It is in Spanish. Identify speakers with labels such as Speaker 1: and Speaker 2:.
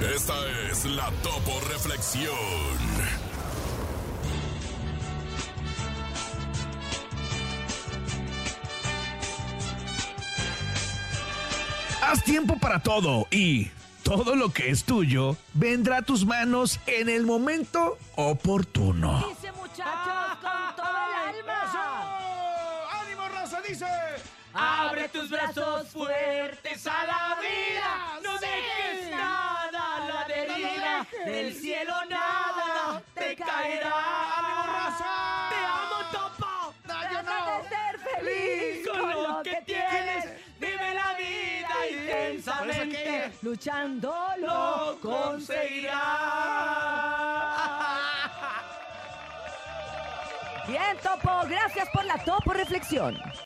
Speaker 1: Esta es la Topo Reflexión.
Speaker 2: Haz tiempo para todo y todo lo que es tuyo vendrá a tus manos en el momento oportuno.
Speaker 3: Dice muchachos con todo el alma.
Speaker 2: ¡Ánimo, raza! Dice.
Speaker 4: Abre tus brazos fuertes a la Del cielo nada te caerá.
Speaker 2: raza!
Speaker 4: Te amo, Topo.
Speaker 3: Trata de ser feliz
Speaker 4: Con lo que tienes, vive la vida intensamente.
Speaker 3: Luchando
Speaker 4: Lo conseguirás.
Speaker 3: Bien, Topo. Gracias por la Topo Reflexión.